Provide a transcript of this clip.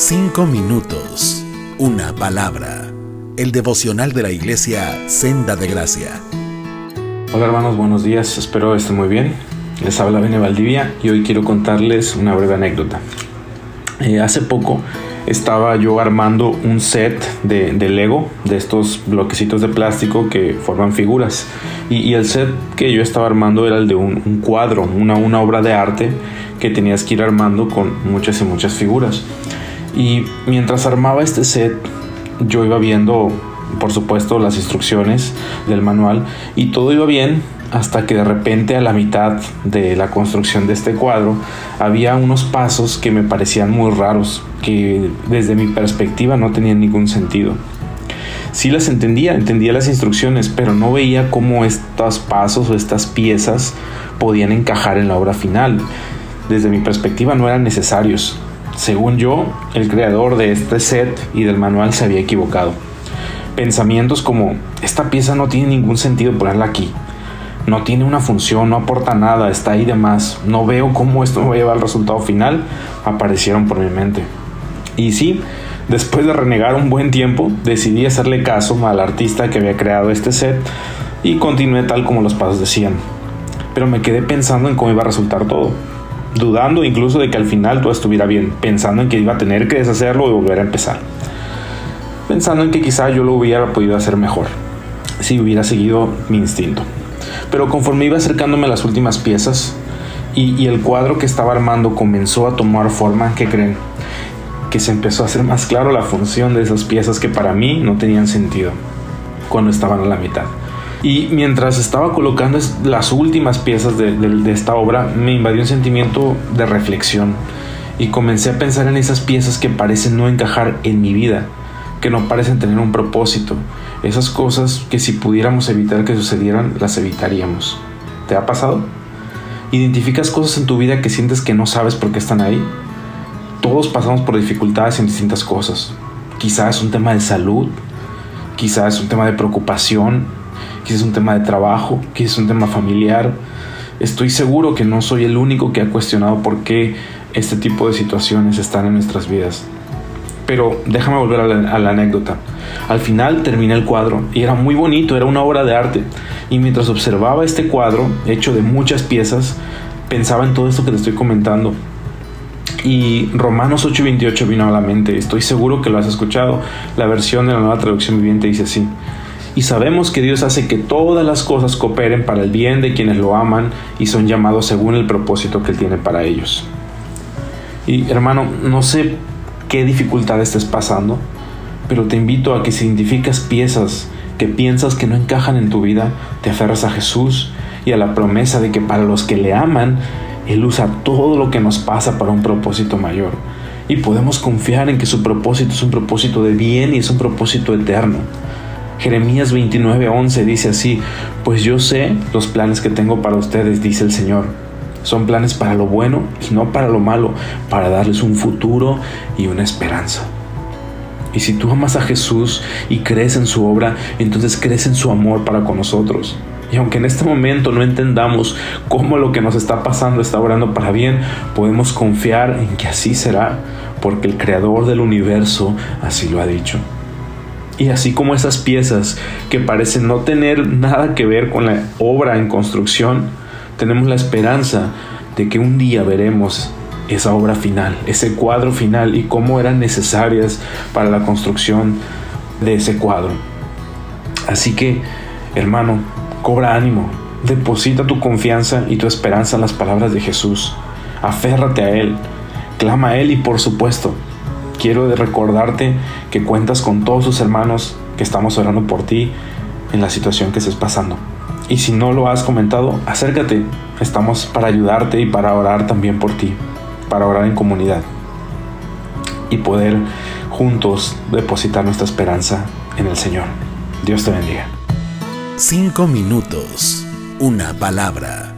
Cinco minutos, una palabra. El devocional de la iglesia Senda de Gracia. Hola hermanos, buenos días, espero estén muy bien. Les habla Bene Valdivia y hoy quiero contarles una breve anécdota. Eh, hace poco estaba yo armando un set de, Lego, de estos bloquecitos de plástico que forman figuras. Y, el set que yo estaba armando era el de un, cuadro, una, una obra de arte que tenías que ir armando con muchas y muchas figuras. Y mientras armaba este set, yo iba viendo, por supuesto, las instrucciones del manual y todo iba bien hasta que de repente a la mitad de la construcción de este cuadro había unos pasos que me parecían muy raros, que desde mi perspectiva no tenían ningún sentido. Sí las entendía, entendía las instrucciones, pero no veía cómo estos pasos o estas piezas podían encajar en la obra final. Desde mi perspectiva no eran necesarios. Según yo, el creador de este set y del manual se había equivocado. Pensamientos como, esta pieza no tiene ningún sentido ponerla aquí. No tiene una función, no aporta nada, está ahí de más. No veo cómo esto me va a llevar al resultado final, aparecieron por mi mente. Y sí, después de renegar un buen tiempo, decidí hacerle caso al artista que había creado este set y continué tal como los pasos decían. Pero me quedé pensando en cómo iba a resultar todo dudando incluso de que al final todo estuviera bien, pensando en que iba a tener que deshacerlo y volver a empezar. Pensando en que quizá yo lo hubiera podido hacer mejor, si hubiera seguido mi instinto. Pero conforme iba acercándome a las últimas piezas y, el cuadro que estaba armando comenzó a tomar forma, ¿qué creen? Que se empezó a hacer más claro la función de esas piezas que para mí no tenían sentido cuando estaban a la mitad. Y mientras estaba colocando las últimas piezas de, esta obra, me invadió un sentimiento de reflexión y comencé a pensar en esas piezas que parecen no encajar en mi vida, que no parecen tener un propósito, esas cosas que si pudiéramos evitar que sucedieran, las evitaríamos. ¿Te ha pasado? ¿Identificas cosas en tu vida que sientes que no sabes por qué están ahí? Todos pasamos por dificultades en distintas cosas. Quizás es un tema de salud, quizás es un tema de preocupación, quizás es un tema de trabajo, quizás es un tema familiar. Estoy seguro que no soy el único que ha cuestionado por qué este tipo de situaciones están en nuestras vidas. Pero déjame volver a la, anécdota. Al final terminé el cuadro y era muy bonito, era una obra de arte. Y mientras observaba este cuadro, hecho de muchas piezas, pensaba en todo esto que te estoy comentando. Y Romanos 8:28 vino a la mente, estoy seguro que lo has escuchado. La versión de la nueva traducción viviente dice así y sabemos que Dios hace que todas las cosas cooperen para el bien de quienes lo aman y son llamados según el propósito que Él tiene para ellos. Y hermano, no sé qué dificultad estés pasando, pero te invito a que si identificas piezas que piensas que no encajan en tu vida, te aferras a Jesús y a la promesa de que para los que le aman, Él usa todo lo que nos pasa para un propósito mayor. Y podemos confiar en que su propósito es un propósito de bien y es un propósito eterno. Jeremías 29:11 dice así, pues yo sé los planes que tengo para ustedes, dice el Señor. Son planes para lo bueno y no para lo malo, para darles un futuro y una esperanza. Y si tú amas a Jesús y crees en su obra, entonces crees en su amor para con nosotros. Y aunque en este momento no entendamos cómo lo que nos está pasando está obrando para bien, podemos confiar en que así será, porque el Creador del universo así lo ha dicho. Y así como esas piezas que parecen no tener nada que ver con la obra en construcción, tenemos la esperanza de que un día veremos esa obra final, ese cuadro final y cómo eran necesarias para la construcción de ese cuadro. Así que, hermano, cobra ánimo, deposita tu confianza y tu esperanza en las palabras de Jesús, aférrate a Él, clama a Él y por supuesto, quiero recordarte que cuentas con todos tus hermanos que estamos orando por ti en la situación que estés pasando. Y si no lo has comentado, acércate. Estamos para ayudarte y para orar también por ti, para orar en comunidad y poder juntos depositar nuestra esperanza en el Señor. Dios te bendiga. Cinco minutos, una palabra.